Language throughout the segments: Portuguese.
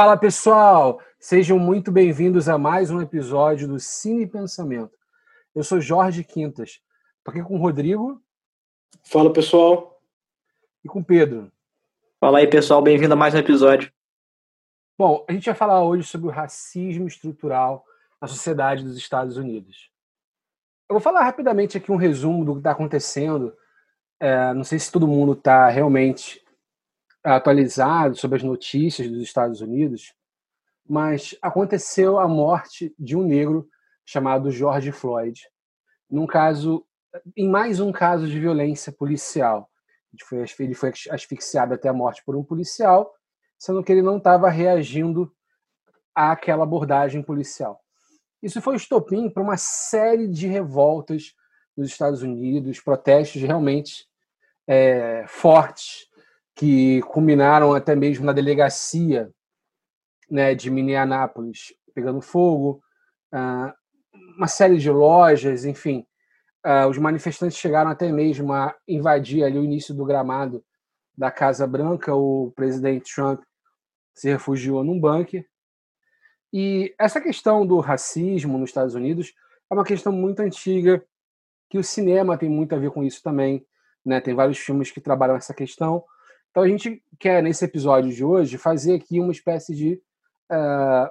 Fala pessoal, sejam muito bem-vindos a mais um episódio do Cine Pensamento. Eu sou Jorge Quintas, estou aqui com o Rodrigo. Fala pessoal. E com o Pedro. Fala aí pessoal, bem-vindo a mais um episódio. Bom, a gente vai falar hoje sobre o racismo estrutural na sociedade dos Estados Unidos. Eu vou falar rapidamente aqui um resumo do que está acontecendo. É, não sei se todo mundo está realmente atualizado sobre as notícias dos Estados Unidos, mas aconteceu a morte de um negro chamado George Floyd, num caso, em mais um caso de violência policial. Ele foi asfixiado até a morte por um policial, sendo que ele não estava reagindo àquela abordagem policial. Isso foi estopim para uma série de revoltas nos Estados Unidos, protestos realmente é, fortes que culminaram até mesmo na delegacia né, de Minneapolis pegando fogo, uh, uma série de lojas, enfim. Uh, os manifestantes chegaram até mesmo a invadir ali o início do gramado da Casa Branca. O presidente Trump se refugiou num bunker. E essa questão do racismo nos Estados Unidos é uma questão muito antiga, que o cinema tem muito a ver com isso também. Né? Tem vários filmes que trabalham essa questão. Então a gente quer, nesse episódio de hoje, fazer aqui uma espécie de uh,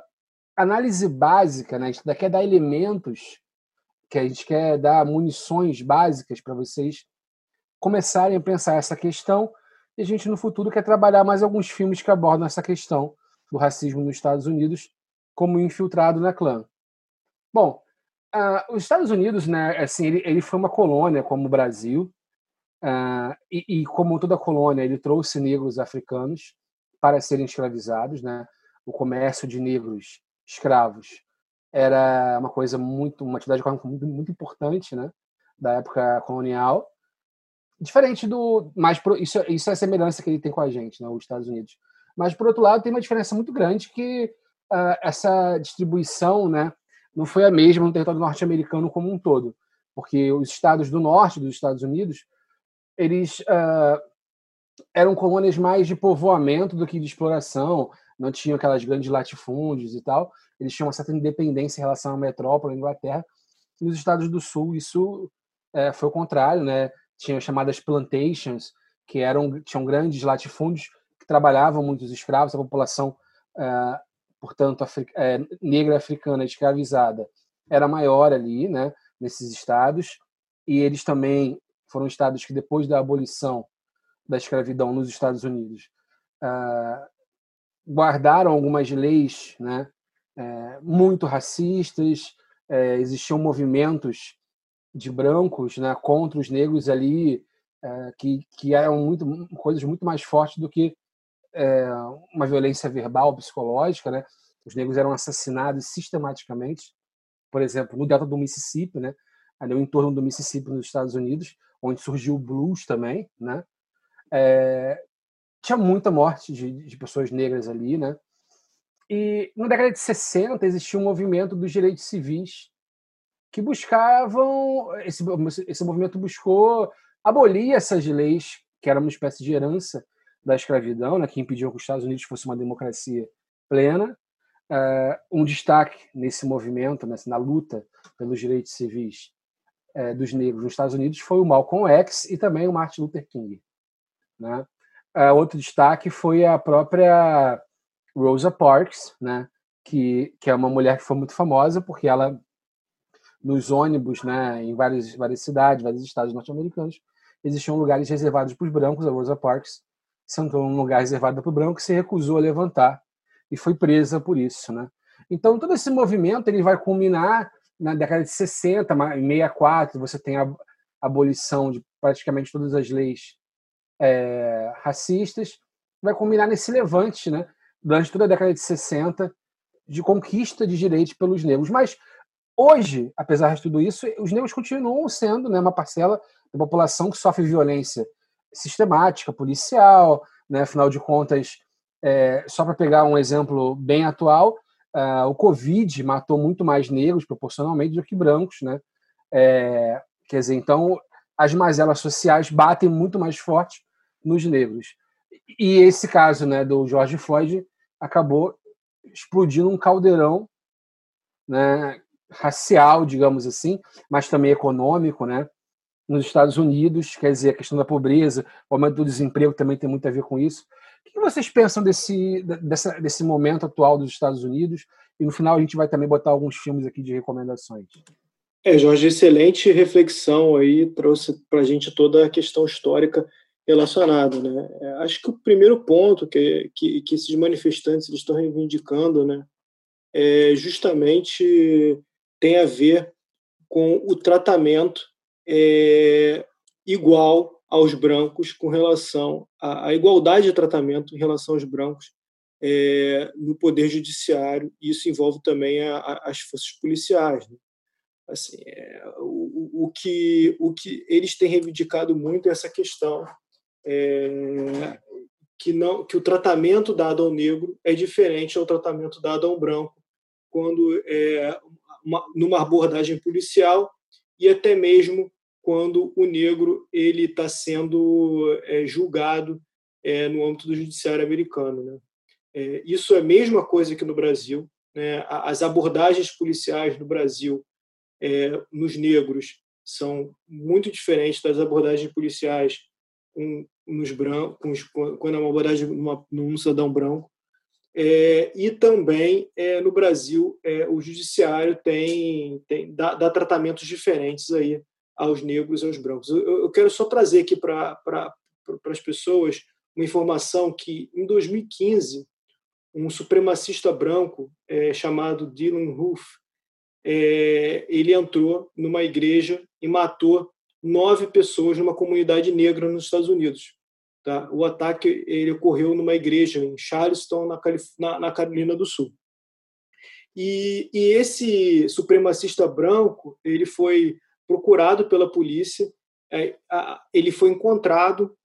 análise básica, né? A gente quer dar elementos, que a gente quer dar munições básicas para vocês começarem a pensar essa questão. E a gente, no futuro, quer trabalhar mais alguns filmes que abordam essa questão do racismo nos Estados Unidos como infiltrado na clã. Bom, uh, os Estados Unidos, né, assim, ele, ele foi uma colônia como o Brasil, Uh, e, e, como toda colônia, ele trouxe negros africanos para serem escravizados. Né? O comércio de negros escravos era uma coisa muito, uma atividade muito, muito importante né? da época colonial. Diferente do. Mas isso, isso é a semelhança que ele tem com a gente, né? os Estados Unidos. Mas, por outro lado, tem uma diferença muito grande que uh, essa distribuição né, não foi a mesma no território norte-americano como um todo. Porque os estados do norte dos Estados Unidos eles uh, eram colônias mais de povoamento do que de exploração, não tinham aquelas grandes latifúndios e tal. Eles tinham uma certa independência em relação à metrópole, à Inglaterra. Nos estados do sul, isso é, foi o contrário, né? Tinham chamadas plantations, que eram tinham grandes latifúndios que trabalhavam muitos escravos, a população, uh, portanto, é, negra africana escravizada era maior ali, né? Nesses estados. E eles também foram estados que, depois da abolição da escravidão nos Estados Unidos, uh, guardaram algumas leis né, uh, muito racistas, uh, existiam movimentos de brancos né, contra os negros ali, eh, que, que eram muito, coisas muito mais fortes do que uma violência verbal, psicológica. Né? Os negros eram assassinados sistematicamente, por exemplo, no delta do Mississippi, né, ali no entorno do Mississippi, nos Estados Unidos, onde surgiu o blues também, né? É, tinha muita morte de, de, pessoas negras ali, né? E na década de 60 existia um movimento dos direitos civis que buscavam esse, esse movimento buscou abolir essas leis que eram uma espécie de herança da escravidão, né, que impediam que os Estados Unidos fosse uma democracia plena. Uh, um destaque nesse movimento, nessa, na luta pelos direitos civis, é, dos negros nos Estados Unidos foi o Malcolm X e também o Martin Luther King. Né? É, outro destaque foi a própria Rosa Parks, né? que, que é uma mulher que foi muito famosa porque ela, nos ônibus, né, em várias, várias cidades, vários estados norte-americanos, existiam lugares reservados para os brancos. A Rosa Parks sentou num lugar reservado para o branco e se recusou a levantar e foi presa por isso. Né? Então, todo esse movimento ele vai culminar na década de 60, em 64, você tem a abolição de praticamente todas as leis é, racistas, vai combinar nesse levante, né, durante toda a década de 60, de conquista de direitos pelos negros. Mas hoje, apesar de tudo isso, os negros continuam sendo né, uma parcela da população que sofre violência sistemática, policial, né, afinal de contas, é, só para pegar um exemplo bem atual, Uh, o Covid matou muito mais negros proporcionalmente do que brancos, né? É, quer dizer, então as mazelas sociais batem muito mais forte nos negros. E esse caso, né, do George Floyd acabou explodindo um caldeirão né, racial, digamos assim, mas também econômico, né? Nos Estados Unidos, quer dizer, a questão da pobreza, o aumento do desemprego também tem muito a ver com isso. O que vocês pensam desse, dessa, desse momento atual dos Estados Unidos? E no final a gente vai também botar alguns filmes aqui de recomendações. É, Jorge, excelente reflexão aí, trouxe para a gente toda a questão histórica relacionada. Né? É, acho que o primeiro ponto que, que, que esses manifestantes estão reivindicando né, é justamente tem a ver com o tratamento é, igual aos brancos com relação à, igualdade de tratamento em relação aos brancos é, no poder judiciário. E isso envolve também a, a, as forças policiais. Né? Assim, é, o, o, que, o que eles têm reivindicado muito é essa questão é, que, não, que o tratamento dado ao negro é diferente ao tratamento dado ao branco quando é uma, numa abordagem policial e até mesmo quando o negro ele está sendo é, julgado é, no âmbito do judiciário americano. Né? É, isso é a mesma coisa que no Brasil. Né? As abordagens policiais no Brasil é, nos negros são muito diferentes das abordagens policiais com, nos brancos, quando é uma abordagem numa, num cidadão branco. É, e também é, no Brasil é, o judiciário tem, tem dá, dá, tratamentos diferentes aí aos negros e aos brancos. Eu, eu quero só trazer aqui para as pessoas uma informação que em 2015 um supremacista branco é, chamado Dylan Roof é, ele entrou numa igreja e matou nove pessoas numa comunidade negra nos Estados Unidos. Tá? O ataque ele ocorreu numa igreja em Charleston, na, Calif na, na Carolina do Sul. E, e, esse supremacista branco ele foi procurado pela polícia, é, ele foi encontrado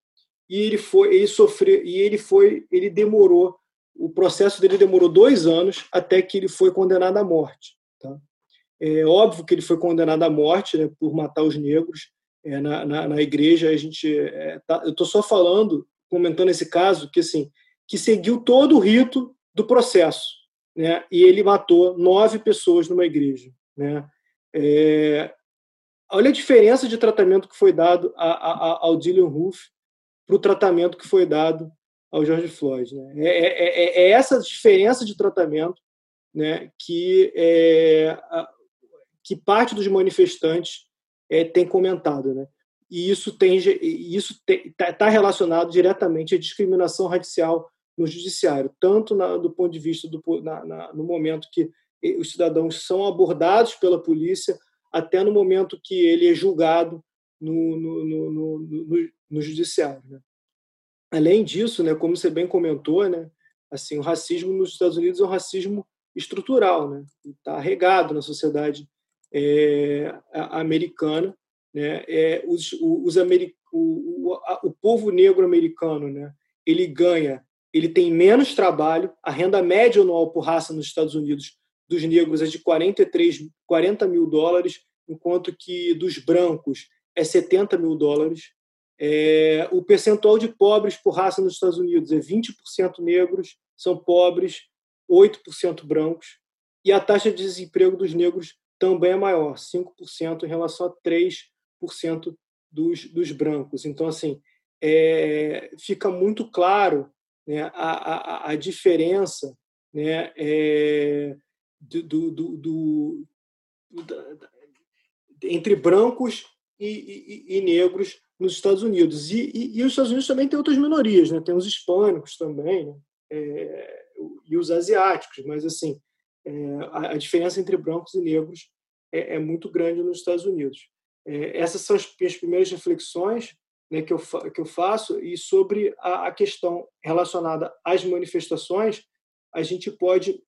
e ele foi ele sofreu e ele foi ele demorou o processo dele demorou dois anos até que ele foi condenado à morte. Tá? É óbvio que ele foi condenado à morte né, por matar os negros é, na, na, na, igreja. A gente, é, tá, eu estou só falando, comentando esse caso, que assim, que seguiu todo o rito do processo, né? E ele matou nove pessoas numa igreja, né? É, olha a diferença de tratamento que foi dado a, a, ao Dylan Roof para o tratamento que foi dado ao George Floyd. Né? É, é, é, é essa diferença de tratamento né, que, é, que parte dos manifestantes é, tem comentado. Né? E isso tem isso está tá relacionado diretamente à discriminação racial no judiciário, tanto na, do ponto de vista do na, na, no momento que os cidadãos são abordados pela polícia, até no momento que ele é julgado no, no, no, no, no judiciário. Né? Além disso, né, como você bem comentou, né, assim, o racismo nos Estados Unidos é um racismo estrutural, né, está regado na sociedade é, americana, né, é, os, os americ o, o, o povo negro americano, né, ele ganha, ele tem menos trabalho, a renda média anual por raça nos Estados Unidos dos negros é de 43, 40 mil dólares, enquanto que dos brancos é 70 mil dólares. É, o percentual de pobres por raça nos Estados Unidos é 20% negros, são pobres, 8% brancos, e a taxa de desemprego dos negros também é maior, 5% em relação a 3% dos, dos brancos. Então, assim, é, fica muito claro né, a, a, a diferença né, é, do, do, do, do entre brancos e, e, e negros nos Estados Unidos. E, e, e, os Estados Unidos também tem outras minorias, né? tem os hispânicos também, né? é, e os asiáticos, mas assim é, a, a, diferença entre brancos e negros é, é muito grande nos Estados Unidos. É, essas são as minhas primeiras reflexões né, que, eu que eu faço, e sobre a, a questão relacionada às manifestações, a gente pode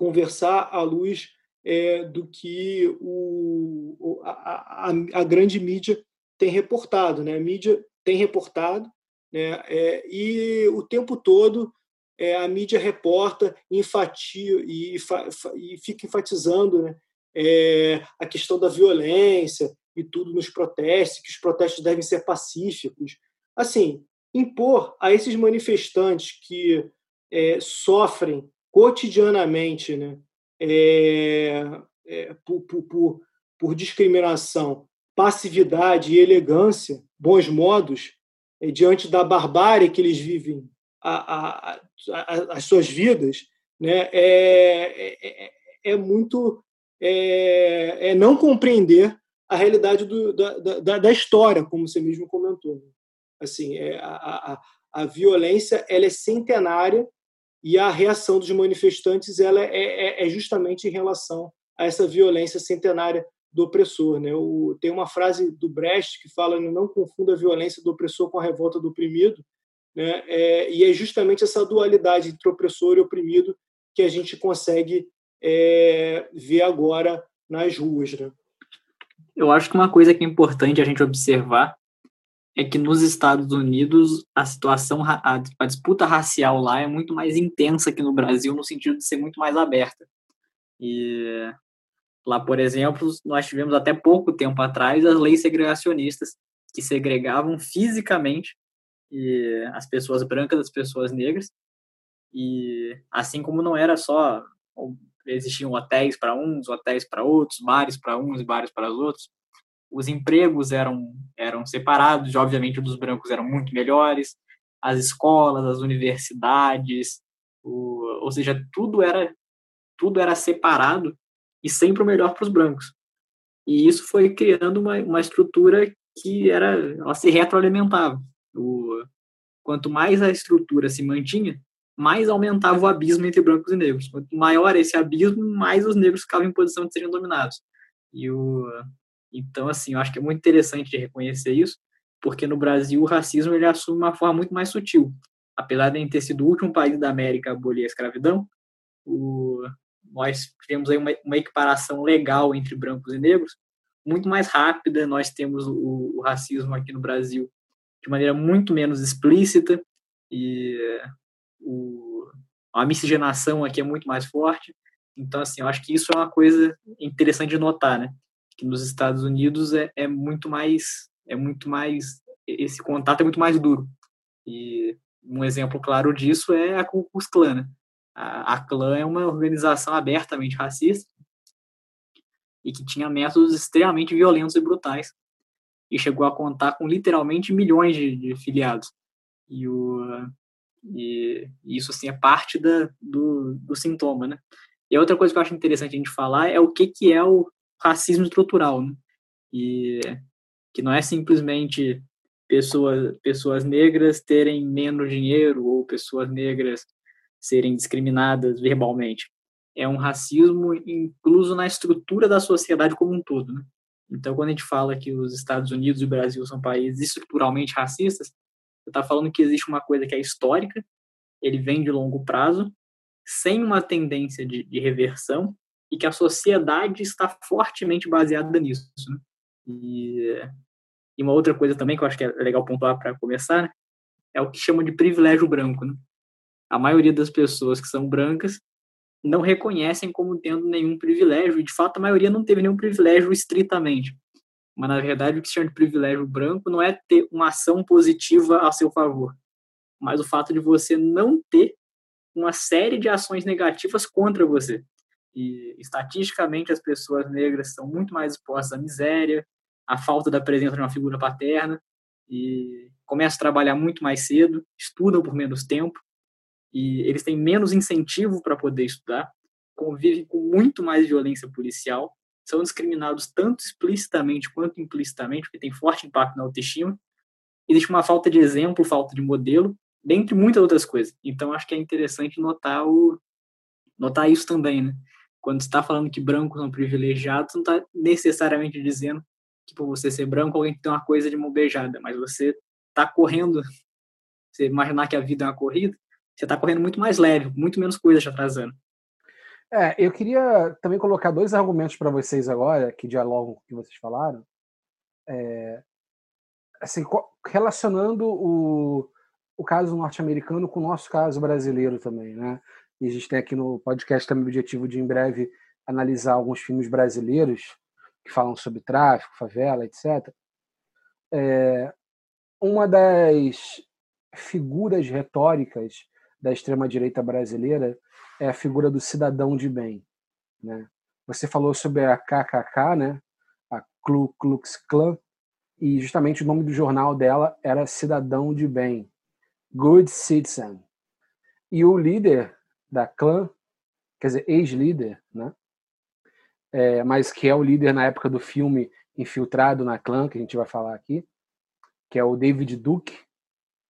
conversar à luz é, do que o, a, a, a, grande mídia tem reportado. Né? A mídia tem reportado né? É, e o tempo todo é, a mídia reporta enfatia, e, e fica enfatizando né? É, a questão da violência e tudo nos protestos, que os protestos devem ser pacíficos. Assim, impor a esses manifestantes que é, sofrem cotidianamente né, é, é, por, por, por, discriminação, passividade e elegância, bons modos, é, diante da barbárie que eles vivem a, a, a, as suas vidas, né, é, é, é muito é, é, não compreender a realidade do, da, da, da, história, como você mesmo comentou. Assim, é, a, a, a violência ela é centenária e a reação dos manifestantes ela é, é, é, justamente em relação a essa violência centenária do opressor. Né? O, tem uma frase do Brecht que fala não confunda a violência do opressor com a revolta do oprimido, né? É, e é justamente essa dualidade entre opressor e oprimido que a gente consegue é, ver agora nas ruas. Né? Eu acho que uma coisa que é importante a gente observar é que nos Estados Unidos a situação, a, a disputa racial lá é muito mais intensa que no Brasil, no sentido de ser muito mais aberta. E lá, por exemplo, nós tivemos até pouco tempo atrás as leis segregacionistas, que segregavam fisicamente e as pessoas brancas das pessoas negras. E assim como não era só existiam hotéis para uns, hotéis para outros, bares para uns bares para os outros, os empregos eram, eram separados, obviamente dos brancos eram muito melhores, as escolas, as universidades, o, ou seja, tudo era tudo era separado e sempre o melhor para os brancos. E isso foi criando uma, uma estrutura que era ela se retroalimentava. O, quanto mais a estrutura se mantinha, mais aumentava o abismo entre brancos e negros. Quanto maior esse abismo, mais os negros ficavam em posição de serem dominados. E o, então, assim, eu acho que é muito interessante de reconhecer isso, porque no Brasil o racismo ele assume uma forma muito mais sutil. Apesar de ter sido o último país da América a abolir a escravidão, o, nós tivemos aí uma, uma, equiparação legal entre brancos e negros, muito mais rápida. Nós temos o, o racismo aqui no Brasil de maneira muito menos explícita e o, a miscigenação aqui é muito mais forte. Então, assim, eu acho que isso é uma coisa interessante de notar, né? Que nos Estados Unidos é, é muito mais é muito mais esse contato é muito mais duro. E um exemplo claro disso é a Ku Klux Klan né? a, a clã é uma organização abertamente racista e que tinha métodos extremamente violentos e brutais e chegou a contar com literalmente milhões de, de filiados. E o e, e isso assim é parte da, do, do sintoma né? E outra coisa que eu acho interessante a gente falar é o que que é o racismo estrutural, né? E que não é simplesmente pessoas, pessoas negras terem menos dinheiro ou pessoas negras serem discriminadas verbalmente. É um racismo incluso na estrutura da sociedade como um todo, né? Então, quando a gente fala que os Estados Unidos e o Brasil são países estruturalmente racistas, você está falando que existe uma coisa que é histórica, ele vem de longo prazo, sem uma tendência de, de reversão, e que a sociedade está fortemente baseada nisso. Né? E, e, uma outra coisa também que eu acho que é legal pontuar para começar né? é o que chama de privilégio branco. Né? A maioria das pessoas que são brancas não reconhecem como tendo nenhum privilégio, e de fato a maioria não teve nenhum privilégio estritamente. Mas na verdade o que se chama de privilégio branco não é ter uma ação positiva a seu favor, mas o fato de você não ter uma série de ações negativas contra você. E estatisticamente as pessoas negras são muito mais expostas à miséria, à falta da presença de uma figura paterna e começam a trabalhar muito mais cedo, estudam por menos tempo e eles têm menos incentivo para poder estudar, convivem com muito mais violência policial, são discriminados tanto explicitamente quanto implicitamente, porque tem forte impacto na autoestima. Existe uma falta de exemplo, falta de modelo, dentre muitas outras coisas. Então acho que é interessante notar o notar isso também, né? Quando está falando que brancos são privilegiados, não está necessariamente dizendo que por você ser branco alguém tem uma coisa de mão beijada, mas você está correndo, você imaginar que a vida é uma corrida, você está correndo muito mais leve, muito menos coisa te atrasando. É, eu queria também colocar dois argumentos para vocês agora, que dialogam com o que vocês falaram. É, assim, relacionando o, o caso norte-americano com o nosso caso brasileiro também, né? E a gente tem aqui no podcast também o objetivo de, em breve, analisar alguns filmes brasileiros que falam sobre tráfico, favela, etc. É, uma das figuras retóricas da extrema-direita brasileira é a figura do cidadão de bem. Né? Você falou sobre a KKK, né? a Ku Klux Klan, e justamente o nome do jornal dela era Cidadão de Bem, Good Citizen. E o líder da clã, quer dizer, ex-líder, né? É, mas que é o líder na época do filme Infiltrado na Clã, que a gente vai falar aqui, que é o David Duke,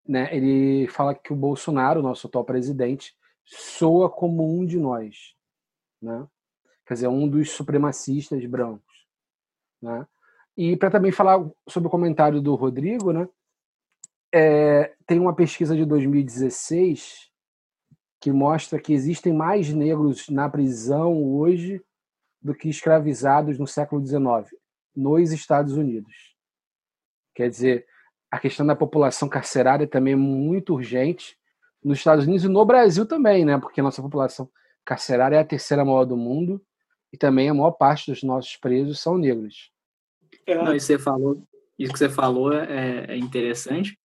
né? Ele fala que o Bolsonaro, nosso atual presidente, soa como um de nós, né? Quer dizer, um dos supremacistas brancos, né? E para também falar sobre o comentário do Rodrigo, né? É, tem uma pesquisa de 2016 que mostra que existem mais negros na prisão hoje do que escravizados no século XIX, nos Estados Unidos. Quer dizer, a questão da população carcerária também é muito urgente nos Estados Unidos e no Brasil também, né? Porque a nossa população carcerária é a terceira maior do mundo e também a maior parte dos nossos presos são negros. É. Não, isso, você falou, isso que você falou é, é interessante,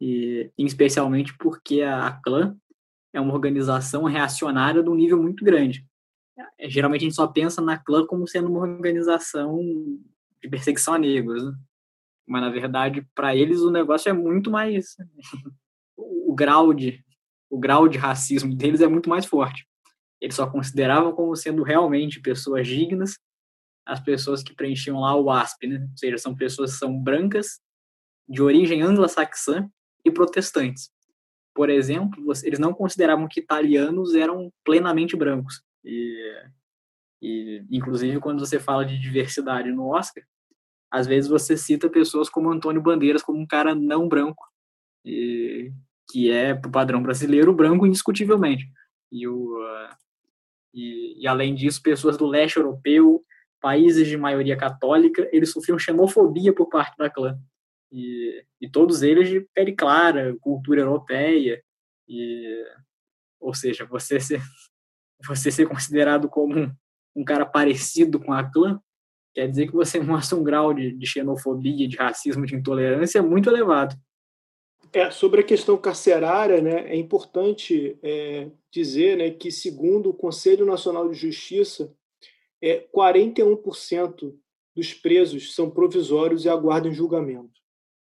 e especialmente porque a, a clã é uma organização reacionária de um nível muito grande. É, geralmente a gente só pensa na clã como sendo uma organização de perseguição a negros, né? mas na verdade para eles o negócio é muito mais o grau de o grau de racismo deles é muito mais forte. Eles só consideravam como sendo realmente pessoas dignas as pessoas que preenchiam lá o ASP, né? Ou seja, são pessoas que são brancas, de origem anglo-saxã e protestantes. Por exemplo, eles não consideravam que italianos eram plenamente brancos. E, e inclusive quando você fala de diversidade no Oscar, às vezes você cita pessoas como Antônio Bandeiras como um cara não branco, e, que é o padrão brasileiro branco indiscutivelmente. E, o, e, e além disso, pessoas do leste europeu países de maioria católica, eles sofriam xenofobia por parte da clã. E, e todos eles de pele clara, cultura europeia. E, ou seja, você ser, você ser considerado como um, um cara parecido com a clã, quer dizer que você mostra um grau de, de xenofobia, de racismo, de intolerância muito elevado. É, sobre a questão carcerária, né, é importante é, dizer né, que, segundo o Conselho Nacional de Justiça, é, 41% dos presos são provisórios e aguardam julgamento.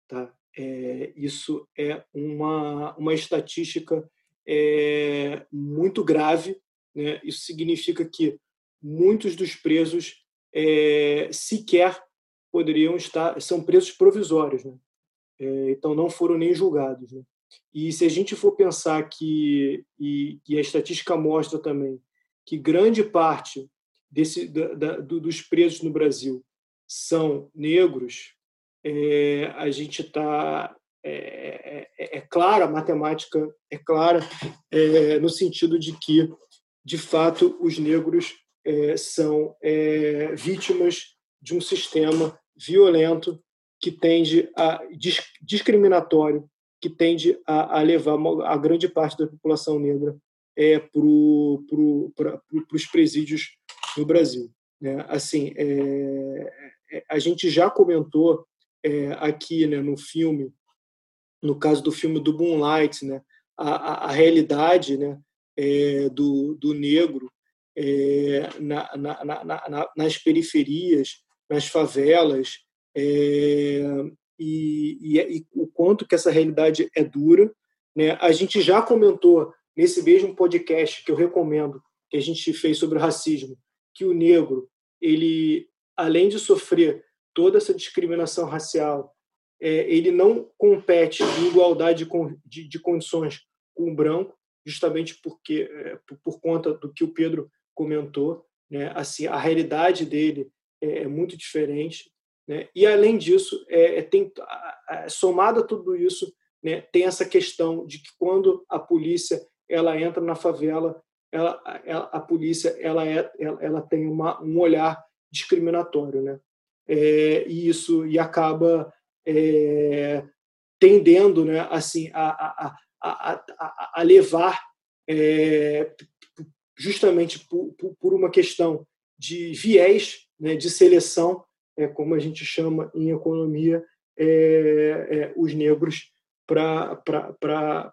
Tá? É, isso é uma, uma estatística é, muito grave. Né? Isso significa que muitos dos presos é, sequer poderiam estar, são presos provisórios, né? É, então não foram nem julgados. Né? E se a gente for pensar que, e, e a estatística mostra também, que grande parte desse, da, da, dos presos no Brasil são negros, é, a gente está. É, é, é, clara, a matemática é clara, é, no sentido de que, de fato, os negros é, são é, vítimas de um sistema violento que tende a discriminatório, que tende a, a levar a grande parte da população negra é, para pro, pro, os presídios no Brasil. Né? Assim, é, é, a gente já comentou é, aqui né, no filme, no caso do filme do Moonlight, né, a, a, a realidade né, é, do, do negro é, na, na, na, nas periferias, nas favelas, é, e, e, e, o quanto que essa realidade é dura. Né? A gente já comentou nesse mesmo podcast que eu recomendo, que a gente fez sobre o racismo, que o negro, ele, além de sofrer toda essa discriminação racial, é, ele não compete em igualdade de, de, de, condições com o branco, justamente porque é, por, por, conta do que o Pedro comentou, né? Assim, a realidade dele é, é muito diferente, né? E além disso, é, é tem somado a tudo isso, né? Tem essa questão de que quando a polícia ela entra na favela ela, ela, a polícia ela, é, ela, ela tem uma, um olhar discriminatório, né? É, e isso e acaba é, tendendo, né, assim, a, a, a, a levar é, justamente por, por, uma questão de viés, né, de seleção, é, como a gente chama em economia, é, é, os negros para para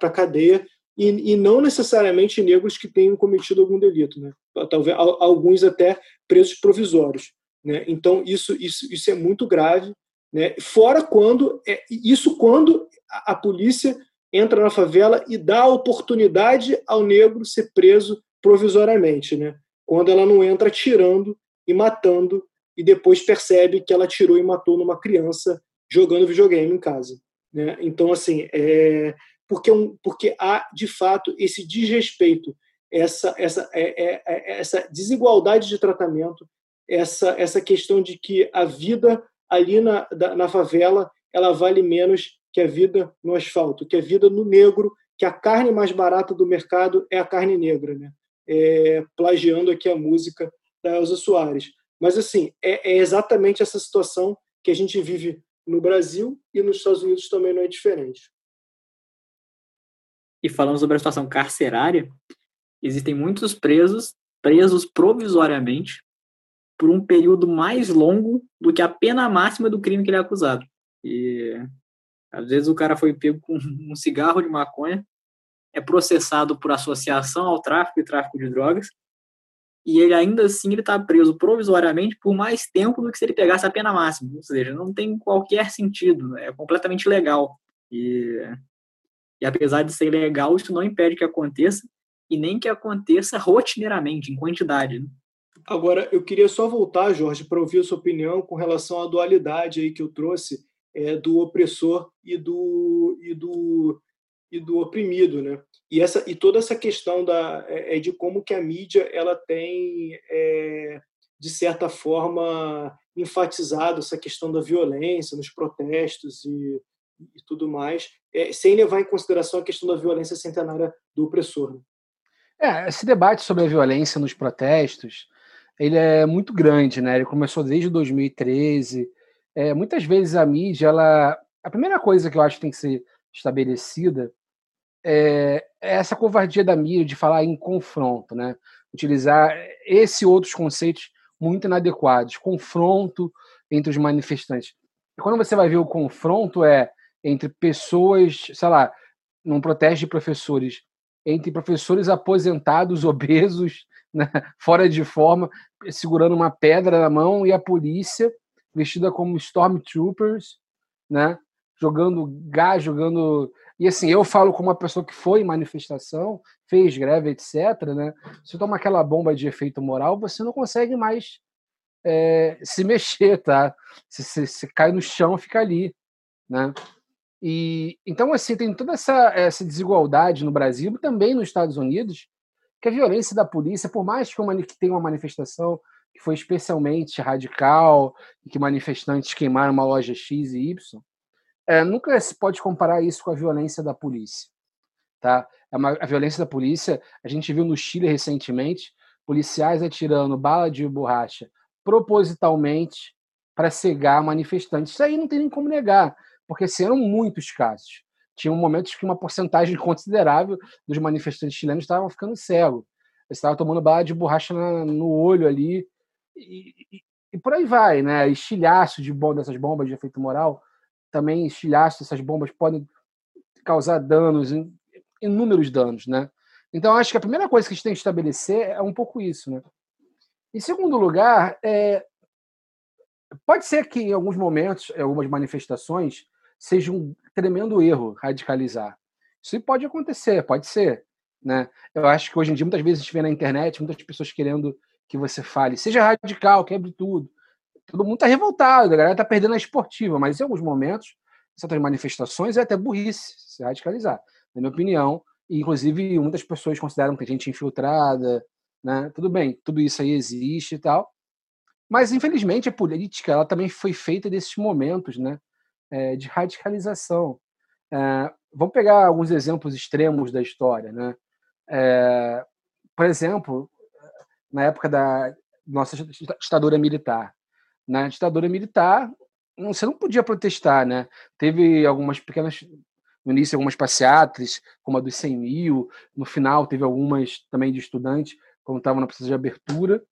a cadeia e, e, não necessariamente negros que tenham cometido algum delito, né? Talvez alguns até presos provisórios, né? Então isso isso isso é muito grave, né? Fora quando é, isso quando a, a polícia entra na favela e dá a oportunidade ao negro ser preso provisoriamente, né? Quando ela não entra tirando e matando e depois percebe que ela tirou e matou numa criança jogando videogame em casa. Né? Então, assim, é, porque, porque há, de fato, esse desrespeito, essa, essa, é, é, é, essa desigualdade de tratamento, essa, essa questão de que a vida ali na, na favela ela vale menos que a vida no asfalto, que a vida no negro, que a carne mais barata do mercado é a carne negra, né? É, plagiando aqui a música da Elza Soares. Mas, assim, é, é exatamente essa situação que a gente vive no Brasil e nos Estados Unidos também não é diferente. E falando sobre a situação carcerária, existem muitos presos presos provisoriamente por um período mais longo do que a pena máxima do crime que ele é acusado. E às vezes o cara foi pego com um cigarro de maconha, é processado por associação ao tráfico e tráfico de drogas, e ele ainda assim ele está preso provisoriamente por mais tempo do que se ele pegasse a pena máxima. Ou seja, não tem qualquer sentido, é completamente legal. E, e apesar de ser legal, isso não impede que aconteça e nem que aconteça rotineiramente, em quantidade. Né? Agora, eu queria só voltar, Jorge, para ouvir a sua opinião com relação à dualidade aí que eu trouxe é, do opressor e do, e do e do oprimido, né? E essa e toda essa questão da é, é de como que a mídia ela tem é, de certa forma enfatizado essa questão da violência nos protestos e, e tudo mais, é, sem levar em consideração a questão da violência centenária do opressor. Né? É, esse debate sobre a violência nos protestos, ele é muito grande, né? Ele começou desde 2013. É, muitas vezes a mídia, ela, a primeira coisa que eu acho que tem que ser estabelecida é, é essa covardia da mídia de falar em confronto, né? Utilizar esse e outros conceitos muito inadequados, confronto entre os manifestantes. E quando você vai ver o confronto é entre pessoas, sei lá, num protesto de professores, entre professores aposentados, obesos, né, fora de forma, segurando uma pedra na mão e a polícia vestida como stormtroopers, né, jogando gás, jogando e assim, eu falo como uma pessoa que foi em manifestação, fez greve, etc. Né? Se toma aquela bomba de efeito moral, você não consegue mais é, se mexer, tá? Se, se, se, cai no chão, fica ali, né? E então assim tem toda essa, essa desigualdade no Brasil, também nos Estados Unidos, que a violência da polícia, por mais que, uma, que tenha uma manifestação que foi especialmente radical e que manifestantes queimaram uma loja X e Y, é, nunca se pode comparar isso com a violência da polícia. Tá? É uma, a violência da polícia, a gente viu no Chile recentemente, policiais atirando bala de borracha propositalmente para cegar manifestantes. Isso aí não tem nem como negar, porque assim, eram muitos casos. Tinha momentos que uma porcentagem considerável dos manifestantes chilenos estavam ficando. Eles estavam tomando bala de borracha no olho ali. E, e, e, por aí vai, né? Estilhaço de bom dessas bombas de efeito moral também estilhaços, essas bombas podem causar danos, inúmeros danos, né? Então, acho que a primeira coisa que a gente tem que estabelecer é um pouco isso, né? Em segundo lugar, é... pode ser que em alguns momentos, em algumas manifestações, seja um tremendo erro radicalizar. Isso pode acontecer, pode ser, né? Eu acho que hoje em dia, muitas vezes, a gente vê na internet muitas pessoas querendo que você fale, seja radical, quebre tudo todo mundo está revoltado, a galera está perdendo a esportiva, mas em alguns momentos, certas manifestações é até burrice se radicalizar, na minha opinião. E, inclusive, muitas pessoas consideram que a gente é infiltrada, né? Tudo bem, tudo isso aí existe e tal. Mas, infelizmente, a política ela também foi feita desses momentos né? É, de radicalização. É, vamos pegar alguns exemplos extremos da história. Né? É, por exemplo, na época da nossa ditadura militar, na ditadura militar, você não podia protestar, né? Teve algumas pequenas, no início, algumas passeatas, como a dos 100 mil, no final teve algumas também de estudantes, quando estavam na processa de abertura,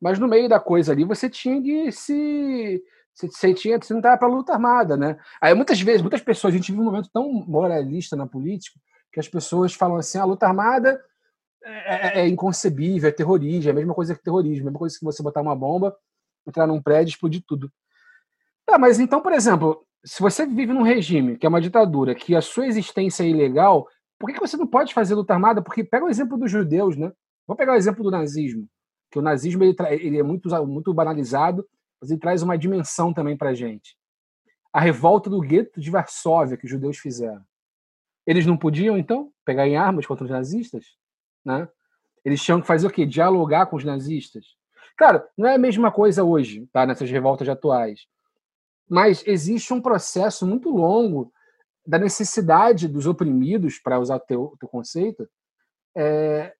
mas no meio da coisa ali você tinha de se você tinha que entrar para luta armada, né? Aí muitas vezes, muitas pessoas, a gente vive um momento tão moralista na política, que as pessoas falam assim: a luta armada é, é, é inconcebível, é terrorismo, é a mesma coisa que terrorismo, é a mesma coisa que você botar uma bomba, entrar num prédio e explodir tudo. Tá, mas então, por exemplo, se você vive num regime que é uma ditadura, que a sua existência é ilegal, por que, que você não pode fazer luta armada? Porque pega o exemplo dos judeus, né? Vamos pegar o exemplo do nazismo, que o nazismo ele, ele é muito, muito banalizado, mas ele traz uma dimensão também para gente. A revolta do gueto de Varsóvia que os judeus fizeram. Eles não podiam, então, pegar em armas contra os nazistas? Né? Eles tinham que fazer o quê? Dialogar com os nazistas. Claro, não é a mesma coisa hoje, tá? nessas revoltas atuais. Mas existe um processo muito longo da necessidade dos oprimidos, para usar o teu, teu conceito, é,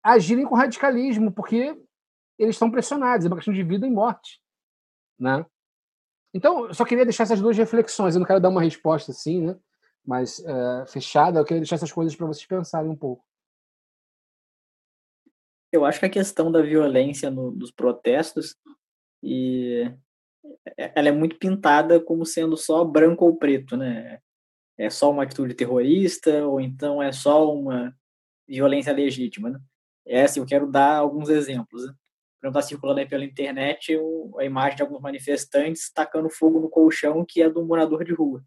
agirem com radicalismo, porque eles estão pressionados, é uma questão de vida e morte. Né? Então, eu só queria deixar essas duas reflexões. Eu não quero dar uma resposta assim, né? mas é, fechada. Eu queria deixar essas coisas para vocês pensarem um pouco. Eu acho que a questão da violência no, dos protestos e é, ela é muito pintada como sendo só branco ou preto, né? É só uma atitude terrorista ou então é só uma violência legítima, né? É assim, eu quero dar alguns exemplos. Né? Por exemplo, está circulando aí pela internet a imagem de alguns manifestantes tacando fogo no colchão que é do morador de rua.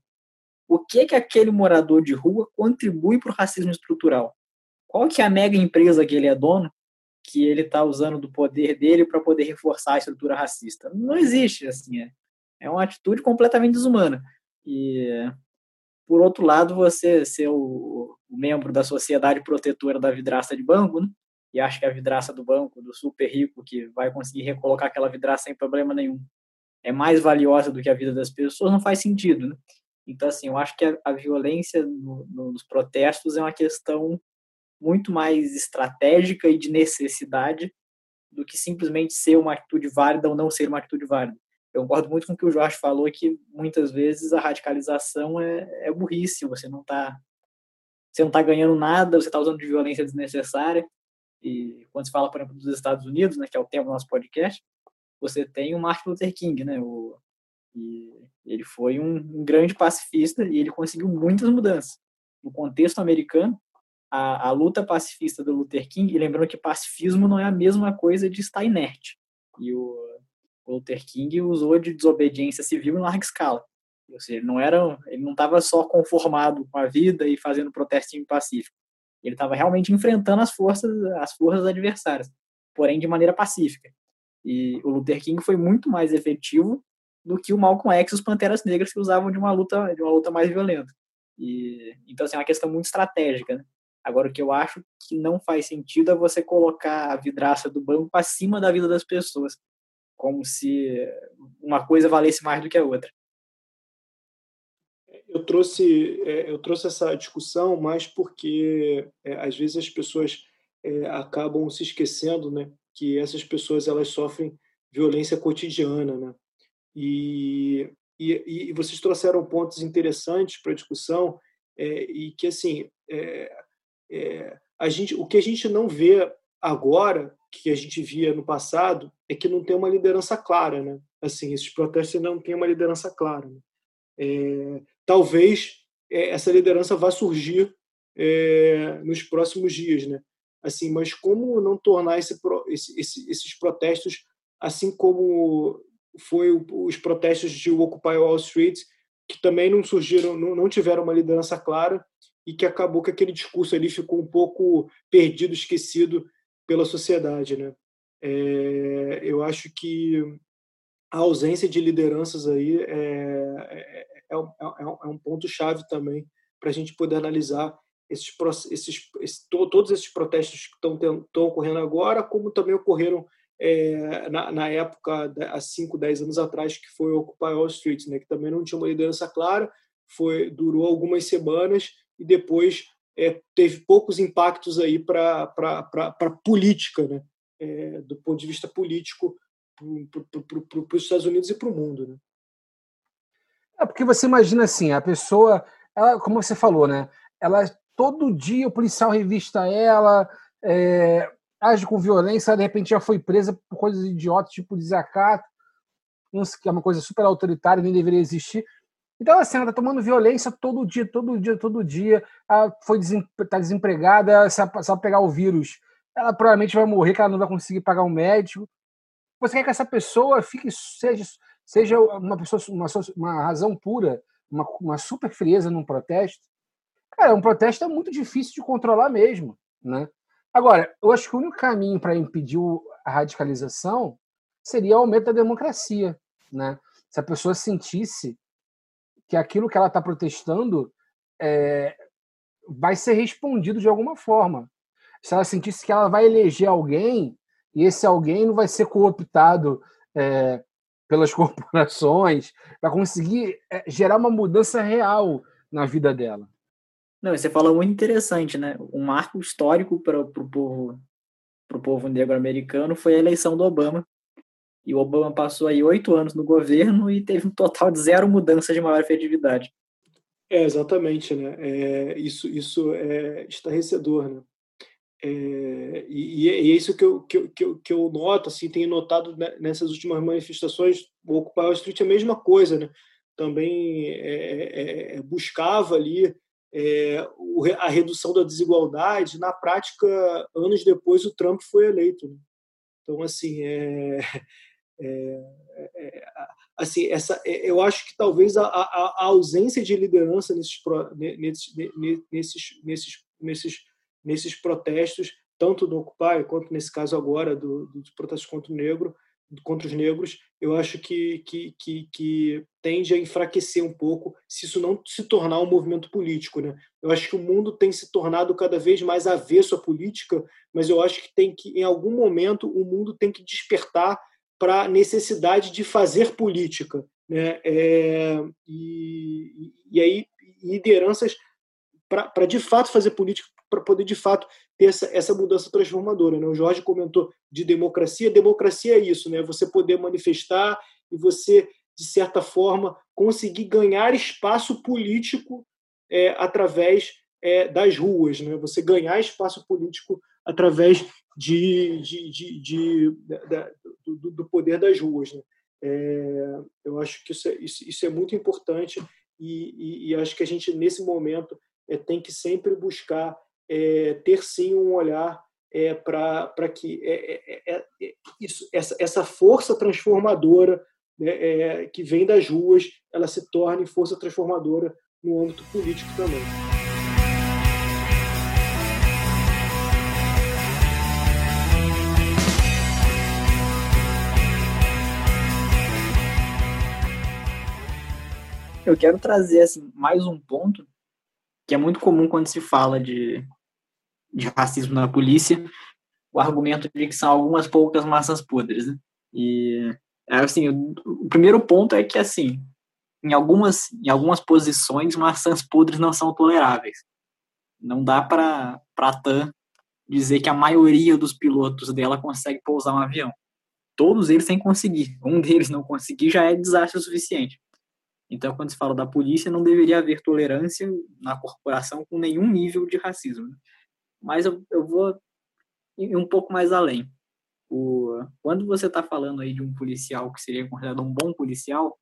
O que que aquele morador de rua contribui para o racismo estrutural? Qual que é a mega empresa que ele é dono que ele está usando do poder dele para poder reforçar a estrutura racista. Não existe, assim, é, é uma atitude completamente desumana. E, por outro lado, você ser o membro da sociedade protetora da vidraça de banco, né? E acha que a vidraça do banco, do super rico, que vai conseguir recolocar aquela vidraça sem problema nenhum, é mais valiosa do que a vida das pessoas, não faz sentido, né? Então, assim, eu acho que a, a violência no, no, nos protestos é uma questão muito mais estratégica e de necessidade do que simplesmente ser uma atitude válida ou não ser uma atitude válida. Eu concordo muito com o que o Jorge falou, que muitas vezes a radicalização é, é burrice, você não está você não tá ganhando nada, você está usando de violência desnecessária. E quando se fala, por exemplo, dos Estados Unidos, né, que é o tema do nosso podcast, você tem o Martin Luther King, né, o, ele foi um, um grande pacifista e ele conseguiu muitas mudanças. No contexto americano, a, a luta pacifista do Luther King, e lembrando que pacifismo não é a mesma coisa de estar inerte. E o, o Luther King usou de desobediência civil em larga escala. Ou seja, ele não era, ele não estava só conformado com a vida e fazendo protestinho pacífico. Ele estava realmente enfrentando as forças, as forças adversárias, porém de maneira pacífica. E o Luther King foi muito mais efetivo do que o Malcolm X e os Panteras Negras que usavam de uma luta, de uma luta mais violenta. E então assim, é uma questão muito estratégica, né? Agora, o que eu acho que não faz sentido é você colocar a vidraça do banco acima da vida das pessoas, como se uma coisa valesse mais do que a outra. Eu trouxe, é, eu trouxe essa discussão mais porque, é, às vezes, as pessoas é, acabam se esquecendo né, que essas pessoas elas sofrem violência cotidiana. Né? E, e, e vocês trouxeram pontos interessantes para a discussão é, e que, assim, é, é, a gente, o que a gente não vê agora, que a gente via no passado, é que não tem uma liderança clara, né? Assim, esses protestos não têm uma liderança clara. Né? É, talvez é, essa liderança vá surgir é, nos próximos dias, né? Assim, mas como não tornar esse, esse, esses protestos assim como foi os protestos de Occupy Wall Street, que também não surgiram, não, não tiveram uma liderança clara e que acabou que aquele discurso ali ficou um pouco perdido, esquecido pela sociedade, né? É, eu acho que a ausência de lideranças aí é, é, é, é um é ponto chave também para a gente poder analisar esses, esses, esses, todos esses protestos que estão, ocorrendo agora, como também ocorreram é, na, na, época, há 5, 10 anos atrás, que foi Occupy Wall Street, né, que também não tinha uma liderança clara, foi durou algumas semanas e depois é, teve poucos impactos aí para a política, né? É, do ponto de vista político, para os Estados Unidos e para o mundo. Né? É porque você imagina assim, a pessoa, ela, como você falou, né? Ela todo dia o policial revista ela, é, age com violência, de repente já foi presa por coisas idiotas, tipo desacato, que é uma coisa super autoritária, nem deveria existir. Então, assim, ela está tomando violência todo dia, todo dia, todo dia. Ela foi está desempregada, se ela, se ela pegar o vírus, ela provavelmente vai morrer, que ela não vai conseguir pagar um médico. Você quer que essa pessoa fique seja, seja uma pessoa uma, uma razão pura, uma, uma super frieza num protesto? Cara, um protesto é muito difícil de controlar mesmo, né? Agora, eu acho que o único caminho para impedir a radicalização seria o aumento da democracia, né? Se a pessoa sentisse que aquilo que ela está protestando é, vai ser respondido de alguma forma. Se ela sentisse que ela vai eleger alguém e esse alguém não vai ser cooptado é, pelas corporações, vai conseguir é, gerar uma mudança real na vida dela. Não, você fala muito interessante, né? Um marco histórico para o povo, pro povo negro americano foi a eleição do Obama, e o Obama passou aí oito anos no governo e teve um total de zero mudança de maior efetividade. É, exatamente, né? É, isso, isso é estarrecedor, né? É, e, e, é isso que eu, que, eu, que, eu, que eu noto, assim, tenho notado nessas últimas manifestações, o Occupy Wall Street é a mesma coisa, né? Também é, é, é buscava ali a redução da desigualdade. Na prática, anos depois, o Trump foi eleito. Né? Então, assim, é, é, é, assim, essa, é, eu acho que talvez a, a, a ausência de liderança nesses, nesses, nesses, nesses, nesses, protestos, tanto do Occupy quanto nesse caso agora do, dos protestos contra o negro, contra os negros, eu acho que, que, que, que, tende a enfraquecer um pouco se isso não se tornar um movimento político. Né? Eu acho que o mundo tem se tornado cada vez mais avesso à política, mas eu acho que tem que, em algum momento, o mundo tem que despertar para a necessidade de fazer política. Né? É, e, e aí, lideranças para de fato fazer política, para poder de fato ter essa, essa mudança transformadora. Né? O Jorge comentou de democracia. Democracia é isso, né? você poder manifestar e você, de certa forma, conseguir ganhar espaço político é, através é, das ruas, né? você ganhar espaço político através de, de, de, de, do, do, poder das ruas. Né? É, eu acho que isso é, isso, isso é muito importante e, e, e, acho que a gente, nesse momento, é, tem que sempre buscar é, ter, sim, um olhar é, para que é, é, é, isso, essa, essa força transformadora né, que vem das ruas ela se torne força transformadora no âmbito político também. Eu quero trazer assim, mais um ponto que é muito comum quando se fala de, de racismo na polícia, o argumento de que são algumas poucas massas podres. Né? E assim, o, primeiro ponto é que assim, em algumas, em algumas posições, maçãs podres não são toleráveis. Não dá para a TAM dizer que a maioria dos pilotos dela consegue pousar um avião. Todos eles têm que conseguir. Um deles não conseguir já é desastre o suficiente. Então, quando se fala da polícia, não deveria haver tolerância na corporação com nenhum nível de racismo. Mas eu, eu vou ir um pouco mais além. O, quando você está falando aí de um policial que seria considerado um bom policial,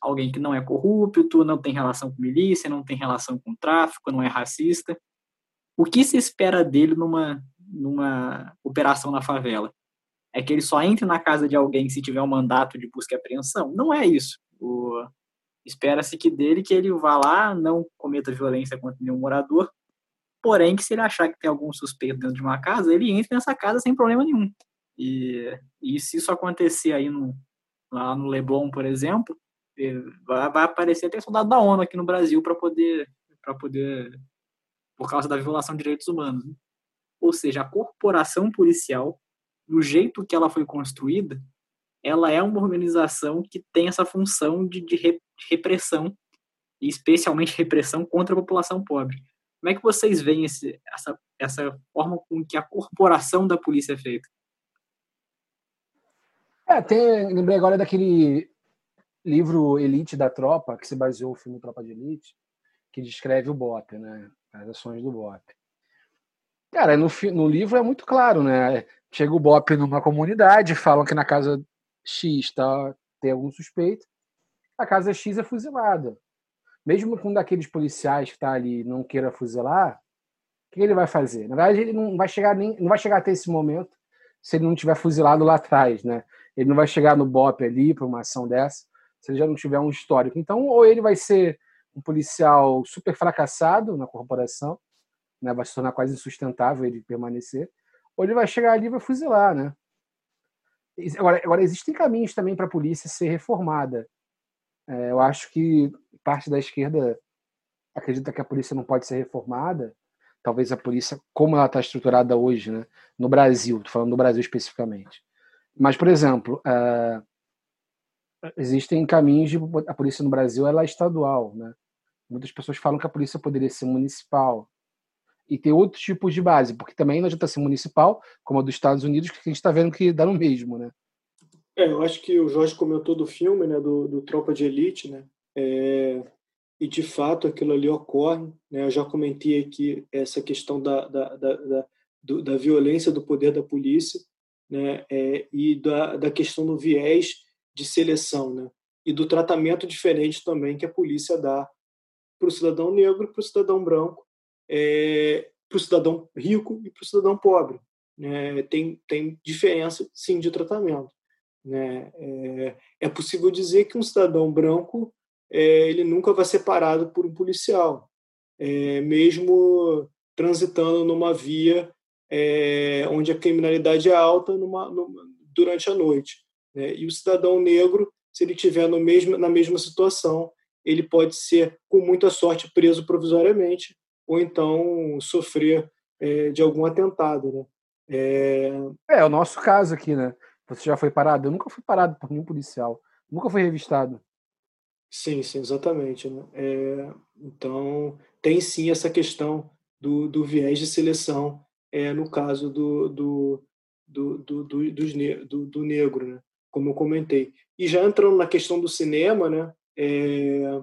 alguém que não é corrupto, não tem relação com milícia, não tem relação com tráfico, não é racista, o que se espera dele numa, numa operação na favela? É que ele só entre na casa de alguém se tiver um mandato de busca e apreensão? Não é isso. Espera-se que dele que ele vá lá, não cometa violência contra nenhum morador, porém que se ele achar que tem algum suspeito dentro de uma casa, ele entre nessa casa sem problema nenhum. E, e se isso acontecer aí no, lá no Leblon, por exemplo, vai, vai aparecer até soldado da ONU aqui no Brasil para poder, para poder, por causa da violação de direitos humanos. Né? Ou seja, a corporação policial, do jeito que ela foi construída, ela é uma organização que tem essa função de, de, re, de repressão, e especialmente repressão contra a população pobre. Como é que vocês veem esse, essa, essa forma com que a corporação da polícia é feita? É, tem, lembrei agora daquele livro Elite da Tropa, que se baseou no filme Tropa de Elite, que descreve o BOP, né? As ações do BOP. Cara, no, no livro é muito claro, né? Chega o BOP numa comunidade, falam que na casa X tá, tem algum suspeito, a casa X é fuzilada. Mesmo com um daqueles policiais que está ali não queira fuzilar, o que ele vai fazer? Na verdade, ele não vai chegar nem, não vai chegar até esse momento se ele não tiver fuzilado lá atrás, né? Ele não vai chegar no BOP ali para uma ação dessa se ele já não tiver um histórico. Então, ou ele vai ser um policial super fracassado na corporação, né? Vai se tornar quase insustentável ele permanecer, ou ele vai chegar ali e vai fuzilar, né? Agora, agora existem caminhos também para a polícia ser reformada. É, eu acho que parte da esquerda acredita que a polícia não pode ser reformada. Talvez a polícia, como ela está estruturada hoje, né, no Brasil, estou falando do Brasil especificamente. Mas, por exemplo, uh, existem caminhos de a polícia no Brasil ela é estadual, né? Muitas pessoas falam que a polícia poderia ser municipal e ter outros tipos de base, porque também não adianta ser municipal, como a dos Estados Unidos, que a gente está vendo que dá no mesmo, né? É, eu acho que o Jorge comentou do filme, né, do, do Tropa de Elite, né? É, e de fato aquilo ali ocorre. Né? Eu já comentei aqui essa questão da, da, da, da, do, da violência do poder da polícia né? É, e da, da questão do viés de seleção né? e do tratamento diferente também que a polícia dá para o cidadão negro, para o cidadão branco, é, para o cidadão rico e para o cidadão pobre. Né? Tem, tem diferença, sim, de tratamento. Né? É, é possível dizer que um cidadão branco é, ele nunca vai ser parado por um policial, é, mesmo transitando numa via é, onde a criminalidade é alta numa, numa, durante a noite. Né? E o cidadão negro, se ele estiver mesmo, na mesma situação, ele pode ser, com muita sorte, preso provisoriamente ou então sofrer é, de algum atentado. Né? É... é o nosso caso aqui, né? Você já foi parado? Eu nunca fui parado por nenhum policial. Nunca fui revistado. Sim, sim, exatamente. Né? É, então, tem sim essa questão do, do viés de seleção é, no caso do, do, do, do, do, do, do negro, né? como eu comentei. E já entrando na questão do cinema, né? É,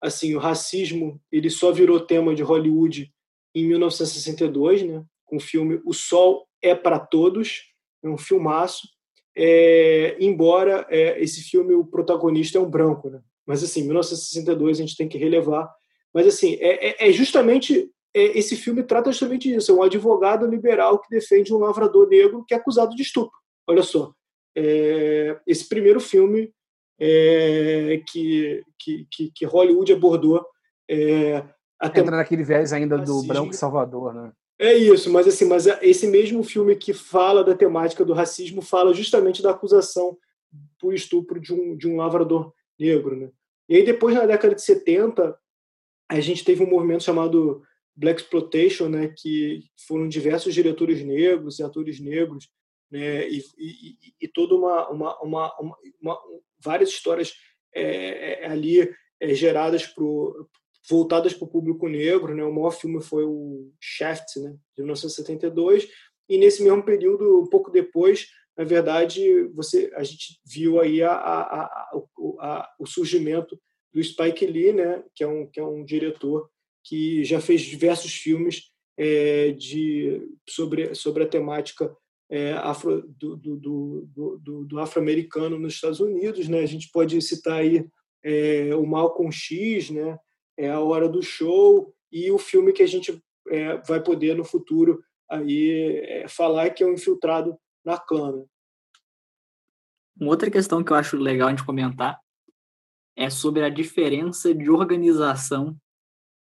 assim, o racismo ele só virou tema de Hollywood em 1962, né? com o filme O Sol é para Todos, é um filmaço, é, embora é, esse filme o protagonista é um branco, né? Mas, assim, 1962 a gente tem que relevar. Mas, assim, é, é, é justamente. É, esse filme trata justamente disso. É um advogado liberal que defende um lavrador negro que é acusado de estupro. Olha só. É, esse primeiro filme é, que, que, que, Hollywood abordou. É, até Entra naquele viés ainda do Branco Salvador, né? É isso, mas assim, mas esse mesmo filme que fala da temática do racismo fala justamente da acusação por estupro de um, de um lavrador negro. Né? E aí, depois, na década de 70, a gente teve um movimento chamado Black Exploitation, né, que foram diversos diretores negros e atores negros, né, e, e, e toda uma, uma, uma, uma, uma várias histórias é, é ali é, geradas pro, voltadas para o público negro. Né, o maior filme foi o Shaft, né, de 1972, e nesse mesmo período, um pouco depois, na verdade, você, a gente viu aí a, a, a, o surgimento do Spike Lee, né, que é um, que é um diretor que já fez diversos filmes é, de, sobre, sobre a temática é, afro, do, do, do, do, do afro-americano nos Estados Unidos. Né? A gente pode citar aí é, o Malcolm X, né? é A Hora do Show, e o filme que a gente é, vai poder no futuro aí é, falar que é o Infiltrado na clã. Uma outra questão que eu acho legal de comentar é sobre a diferença de organização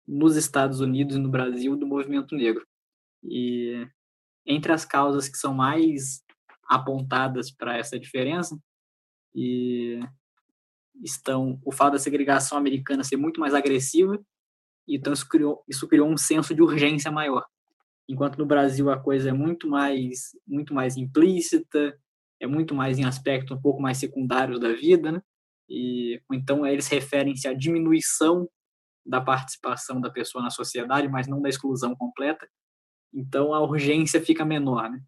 nos Estados Unidos e no Brasil do movimento negro. E entre as causas que são mais apontadas para essa diferença e estão o fato da segregação americana ser muito mais agressiva, então isso criou, isso criou um senso de urgência maior enquanto no Brasil a coisa é muito mais muito mais implícita, é muito mais em aspectos um pouco mais secundários da vida, né? E então eles referem-se à diminuição da participação da pessoa na sociedade, mas não da exclusão completa. Então a urgência fica menor, né?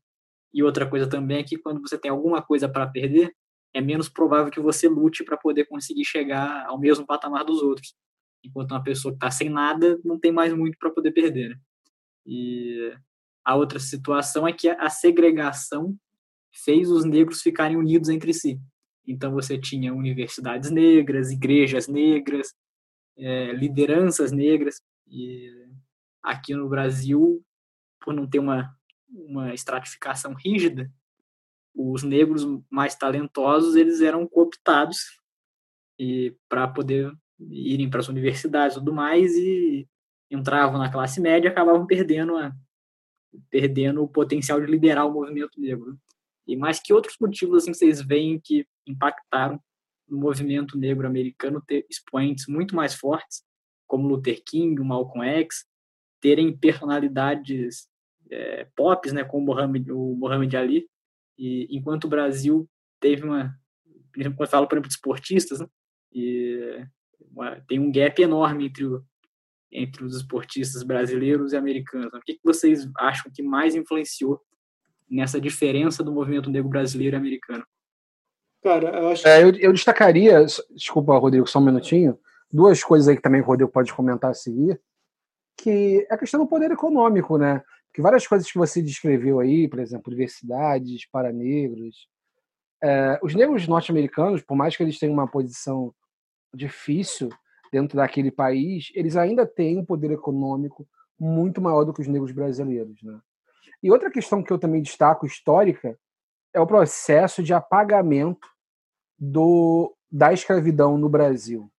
E outra coisa também é que quando você tem alguma coisa para perder, é menos provável que você lute para poder conseguir chegar ao mesmo patamar dos outros. Enquanto uma pessoa que está sem nada não tem mais muito para poder perder. Né? E a outra situação é que a segregação fez os negros ficarem unidos entre si. Então você tinha universidades negras, igrejas negras, é, lideranças negras. E aqui no Brasil, por não ter uma, uma estratificação rígida, os negros mais talentosos eles eram cooptados e para poder irem para as universidades e tudo mais e entravam na classe média acabavam perdendo a, perdendo o potencial de liderar o movimento negro. E mais que outros motivos assim vocês veem que impactaram no movimento negro americano ter expoentes muito mais fortes, como Luther King, o Malcolm X, terem personalidades é, pop, né, como o Muhammad Ali, e enquanto o Brasil teve uma, quando eu falo, por exemplo, de esportistas, né? e uma, tem um gap enorme entre, o, entre os esportistas brasileiros e americanos. O que, que vocês acham que mais influenciou nessa diferença do movimento negro brasileiro e americano? Cara, eu acho. É, eu, eu, destacaria, desculpa, Rodrigo, só um minutinho, duas coisas aí que também o Rodrigo pode comentar a seguir, que é a questão do poder econômico, né? que várias coisas que você descreveu aí, por exemplo, universidades para negros, é, os negros norte-americanos, por mais que eles tenham uma posição difícil dentro daquele país, eles ainda têm um poder econômico muito maior do que os negros brasileiros, né? E outra questão que eu também destaco histórica é o processo de apagamento do, da escravidão no Brasil.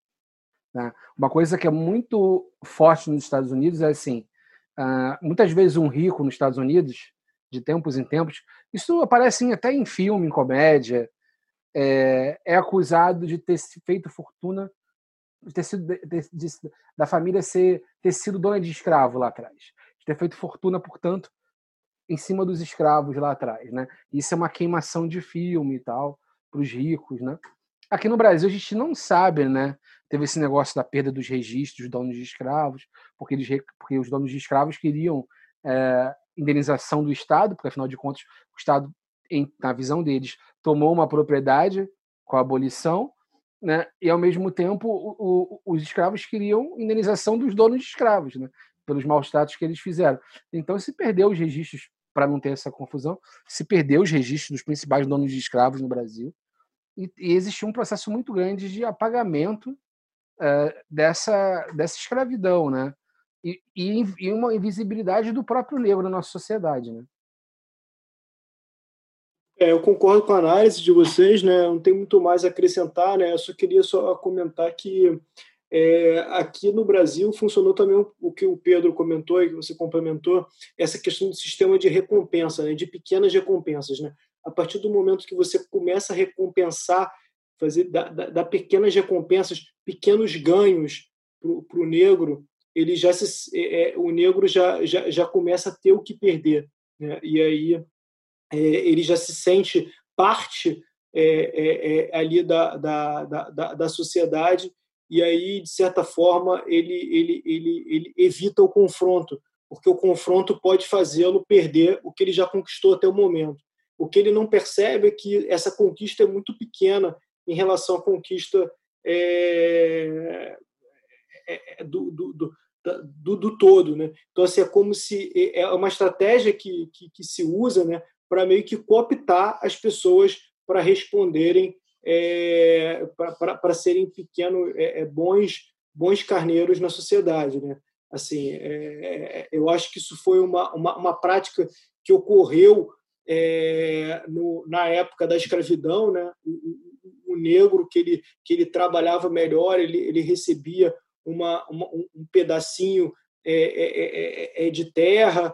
Né? Uma coisa que é muito forte nos Estados Unidos é assim: Uh, muitas vezes um rico nos Estados Unidos, de tempos em tempos, isso aparece até em filme, em comédia, é, é acusado de ter feito fortuna, ter sido de, de, de, da família ser ter sido dona de escravo lá atrás, de ter feito fortuna, portanto, em cima dos escravos lá atrás, né? Isso é uma queimação de filme e tal para os ricos, né? Aqui no Brasil a gente não sabe, né? Teve esse negócio da perda dos registros dos donos de escravos, porque, eles, porque os donos de escravos queriam é, indenização do Estado, porque afinal de contas o Estado, em, na visão deles, tomou uma propriedade com a abolição, né? E ao mesmo tempo o, o, os escravos queriam indenização dos donos de escravos, né? Pelos maus tratos que eles fizeram. Então se perdeu os registros para não ter essa confusão, se perdeu os registros dos principais donos de escravos no Brasil e, e existia um processo muito grande de apagamento uh, dessa, dessa escravidão, né? E, e, e, uma invisibilidade do próprio negro na nossa sociedade, né? É, eu concordo com a análise de vocês, né? Não tem muito mais a acrescentar, né? Eu só queria só comentar que é, aqui no Brasil funcionou também o que o Pedro comentou e que você complementou, essa questão do sistema de recompensa, né? de pequenas recompensas. Né? a partir do momento que você começa a recompensar, fazer dar, pequenas recompensas, pequenos ganhos para o negro, ele já se, é, é, o negro já, já, já começa a ter o que perder. Né? E aí ele já se sente parte é, é, é ali da, da, da, da sociedade e aí, de certa forma, ele, ele, ele, ele evita o confronto, porque o confronto pode fazê-lo perder o que ele já conquistou até o momento. O que ele não percebe é que essa conquista é muito pequena em relação à conquista é, é, é do, do, do, do, do, todo. Né? Então, assim, é como se é, é uma estratégia que, que, que se usa né, para meio que cooptar as pessoas para responderem, é, para serem pequenos, é, é, bons, bons carneiros na sociedade. Né? Assim, é, eu acho que isso foi uma, uma, uma prática que ocorreu é, no, na época da escravidão, né? O, o, negro que ele que ele trabalhava melhor, ele, ele recebia uma, uma um pedacinho é é, é, é, de terra,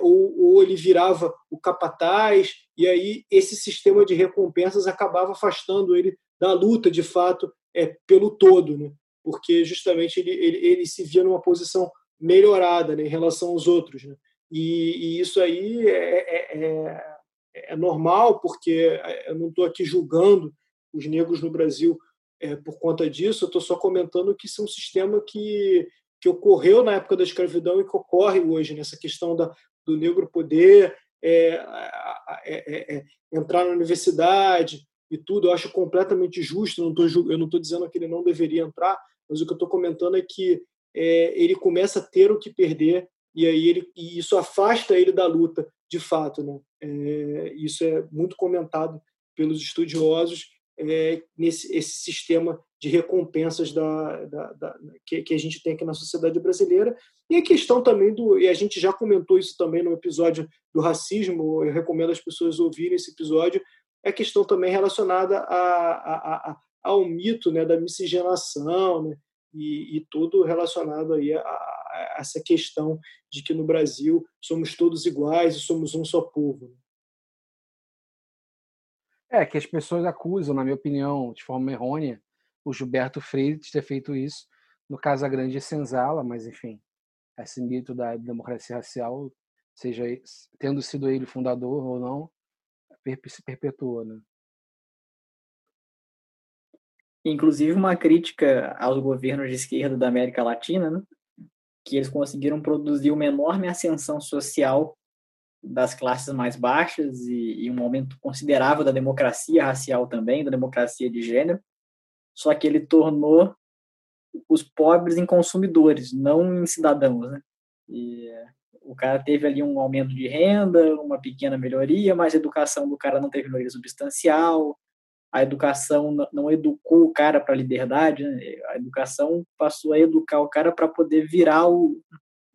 ou, ou ele virava o capataz, e aí esse sistema de recompensas acabava afastando ele da luta, de fato, é, pelo todo, né? porque justamente ele, ele, ele se via numa posição melhorada né, em relação aos outros. Né? E, e isso aí é, é, é, é normal, porque eu não estou aqui julgando os negros no Brasil é, por conta disso, eu estou só comentando que isso é um sistema que, que ocorreu na época da escravidão e que ocorre hoje, nessa questão da, do negro poder é, é, é, entrar na universidade e tudo. Eu acho completamente justo, não tô, eu não estou dizendo que ele não deveria entrar, mas o que eu estou comentando é que ele começa a ter o que perder e aí ele e isso afasta ele da luta de fato né é, isso é muito comentado pelos estudiosos é, nesse esse sistema de recompensas da, da, da que, que, a gente tem aqui na sociedade brasileira. E a questão também do. E a gente já comentou isso também no episódio do racismo, eu recomendo as pessoas ouvirem esse episódio, é a questão também relacionada a, a, a, ao mito né, da miscigenação né, e, e tudo relacionado aí a, a, essa questão de que no Brasil somos todos iguais e somos um só povo. Né. É, que as pessoas acusam, na minha opinião, de forma errônea, o Gilberto Freire ter feito isso no Casa Grande de Senzala, mas enfim, esse mito da democracia racial, seja tendo sido ele fundador ou não, se perpetuou, né? Inclusive uma crítica aos governos de esquerda da América Latina, né? que eles conseguiram produzir uma enorme ascensão social das classes mais baixas e, e, um aumento considerável da democracia racial também, da democracia de gênero, só que ele tornou os pobres em consumidores, não em cidadãos, né? E o cara teve ali um aumento de renda, uma pequena melhoria, mas a educação do cara não teve melhoria substancial, a educação não educou o cara para a liberdade, né? a educação passou a educar o cara para poder virar o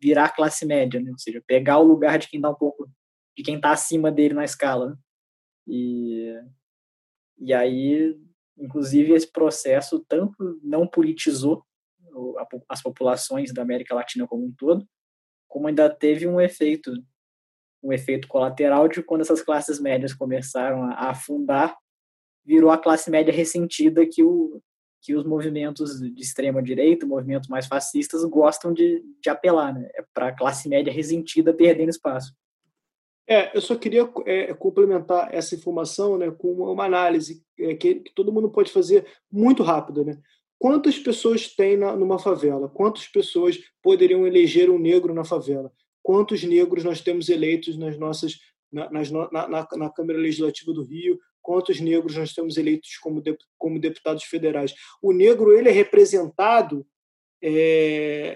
virar a classe média, né? ou seja, pegar o lugar de quem está um pouco de quem está acima dele na escala. Né? E e aí, inclusive esse processo tanto não politizou as populações da América Latina como um todo, como ainda teve um efeito um efeito colateral de quando essas classes médias começaram a afundar, virou a classe média ressentida que, o, que os movimentos de extrema direita, movimentos mais fascistas, gostam de, de apelar, né? É para a classe média ressentida perdendo espaço. É, eu só queria é, complementar essa informação né, com uma análise é, que, que, todo mundo pode fazer muito rápida. Né? Quantas pessoas tem na, numa favela? Quantas pessoas poderiam eleger um negro na favela? Quantos negros nós temos eleitos nas nossas na, nas, na, na, na Câmara Legislativa do Rio? Quantos negros nós temos eleitos como, de, como deputados federais? O negro ele é representado é,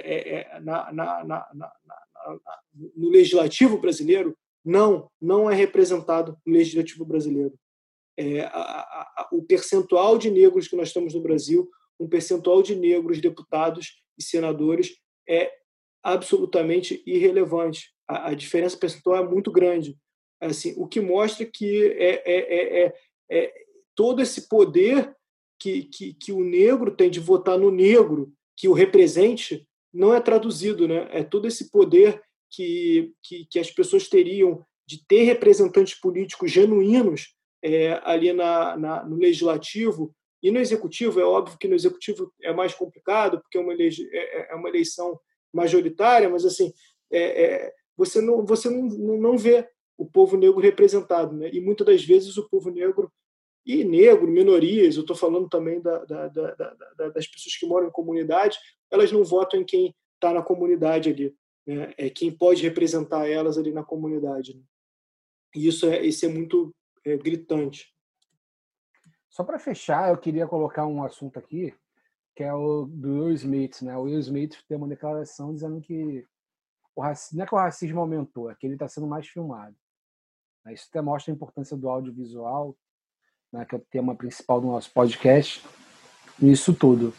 é, é na, na, na, no legislativo brasileiro? Não, não é representado no legislativo brasileiro. É, a, a, o percentual de negros que nós temos no Brasil um percentual de negros deputados e senadores é absolutamente irrelevante. A, a diferença percentual é muito grande. Assim, o que mostra que é, é, é, é todo esse poder que, que, que o negro tem de votar no negro que o represente não é traduzido, né? É todo esse poder que, que, que as pessoas teriam de ter representantes políticos genuínos é, ali na, na, no legislativo e no executivo, é óbvio que no executivo é mais complicado, porque é uma, é, é, é uma eleição majoritária, mas assim é, é, você, não, você não, não vê o povo negro representado. Né? E muitas das vezes o povo negro, e negro, minorias, eu estou falando também da, da, da, das pessoas que moram em comunidade, elas não votam em quem está na comunidade ali. Né? É quem pode representar elas ali na comunidade. Né? E isso é, isso é muito é, gritante. Só para fechar, eu queria colocar um assunto aqui, que é o do Will Smith. Né? O Will Smith tem uma declaração dizendo que o racismo, não é que o racismo aumentou, é que ele está sendo mais filmado. Né? Isso até mostra a importância do audiovisual, né, que é o tema principal do nosso podcast, nisso tudo.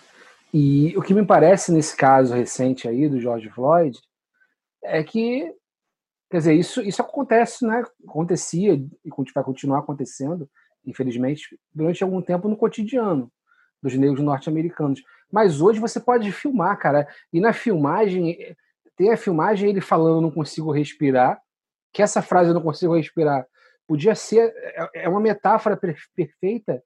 E o que me parece nesse caso recente aí do George Floyd é que, quer dizer, isso, isso acontece, né? Acontecia e vai continuar acontecendo infelizmente, durante algum tempo no cotidiano dos negros norte-americanos. Mas hoje você pode filmar, cara. E na filmagem, tem a filmagem ele falando não consigo respirar, que essa frase eu não consigo respirar podia ser é, é uma metáfora perfeita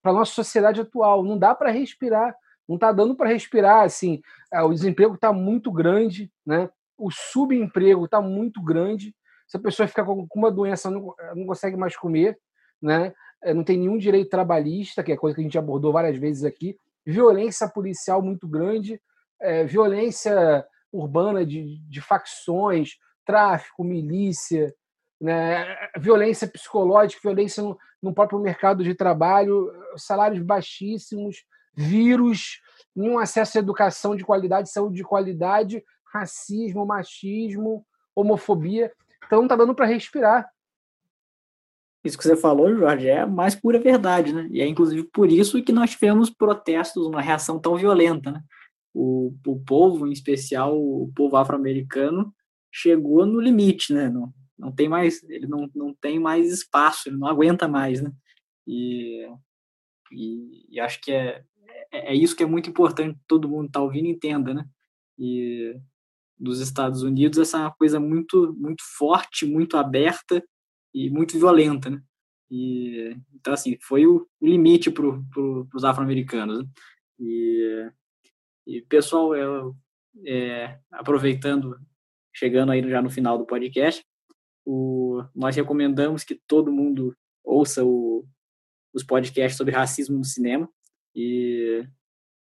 para nossa sociedade atual. Não dá para respirar, não está dando para respirar assim. É, o desemprego está muito grande, né? O subemprego está muito grande. Se a pessoa ficar com uma doença, não, não consegue mais comer né? Eh, não tem nenhum direito trabalhista, que é coisa que a gente abordou várias vezes aqui, violência policial muito grande, é, violência urbana de, de facções, tráfico, milícia, né? violência psicológica, violência no, no, próprio mercado de trabalho, salários baixíssimos, vírus, nenhum acesso à educação de qualidade, saúde de qualidade, racismo, machismo, homofobia. Então não está dando para respirar. isso que você falou, Jorge, é a mais pura verdade, né? E é inclusive por isso que nós tivemos protestos, uma reação tão violenta, né? O, o povo, em especial o povo afro-americano, chegou no limite, né? Não, não tem mais, ele não, não tem mais espaço, ele não aguenta mais, né? E, e, e acho que é, é, é, isso que é muito importante todo mundo tá ouvindo entenda, né? E dos Estados Unidos essa é uma coisa muito muito forte, muito aberta e muito violenta, né? E, então, assim, foi o, limite para pro, os afro-americanos. Né? E, e, pessoal, eu, é, aproveitando, chegando aí já no final do podcast, o, nós recomendamos que todo mundo ouça o, os podcasts sobre racismo no cinema. E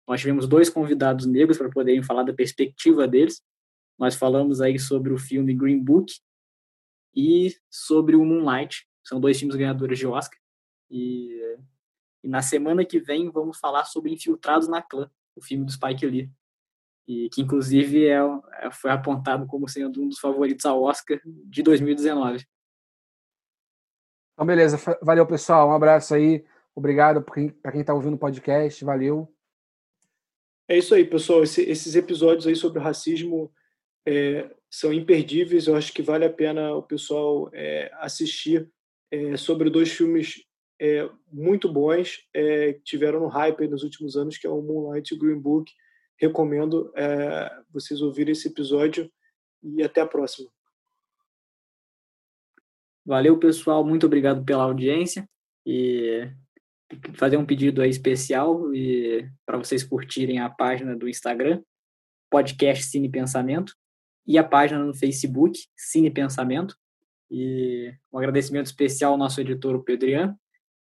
nós tivemos dois convidados negros para poderem falar da perspectiva deles. Nós falamos aí sobre o filme Green Book, e sobre o Moonlight. São dois filmes ganhadores de Oscar. E, e, na semana que vem vamos falar sobre Infiltrados na Clã, o filme do Spike Lee. E que inclusive é, é, foi apontado como sendo um dos favoritos ao Oscar de 2019. Então, beleza. Valeu, pessoal. Um abraço aí. Obrigado para quem está ouvindo o podcast. Valeu. É isso aí, pessoal. Esse, esses episódios aí sobre racismo é, são imperdíveis. Eu acho que vale a pena o pessoal é, assistir é, sobre dois filmes é, muito bons é, que tiveram no hype nos últimos anos, que é o Moonlight e o Green Book. Recomendo vocês ouvirem esse episódio e até a próxima. Valeu, pessoal. Muito obrigado pela audiência e fazer um pedido aí especial e para vocês curtirem a página do Instagram, podcast Cine Pensamento e a página no Facebook, Cine Pensamento. E um agradecimento especial ao nosso editor, o Pedrian,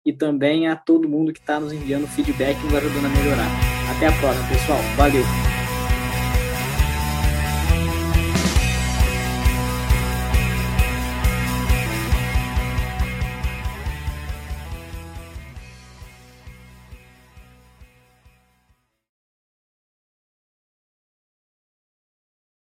e também a todo mundo que está nos enviando feedback e nos ajudando a melhorar. Até a próxima, pessoal. Valeu!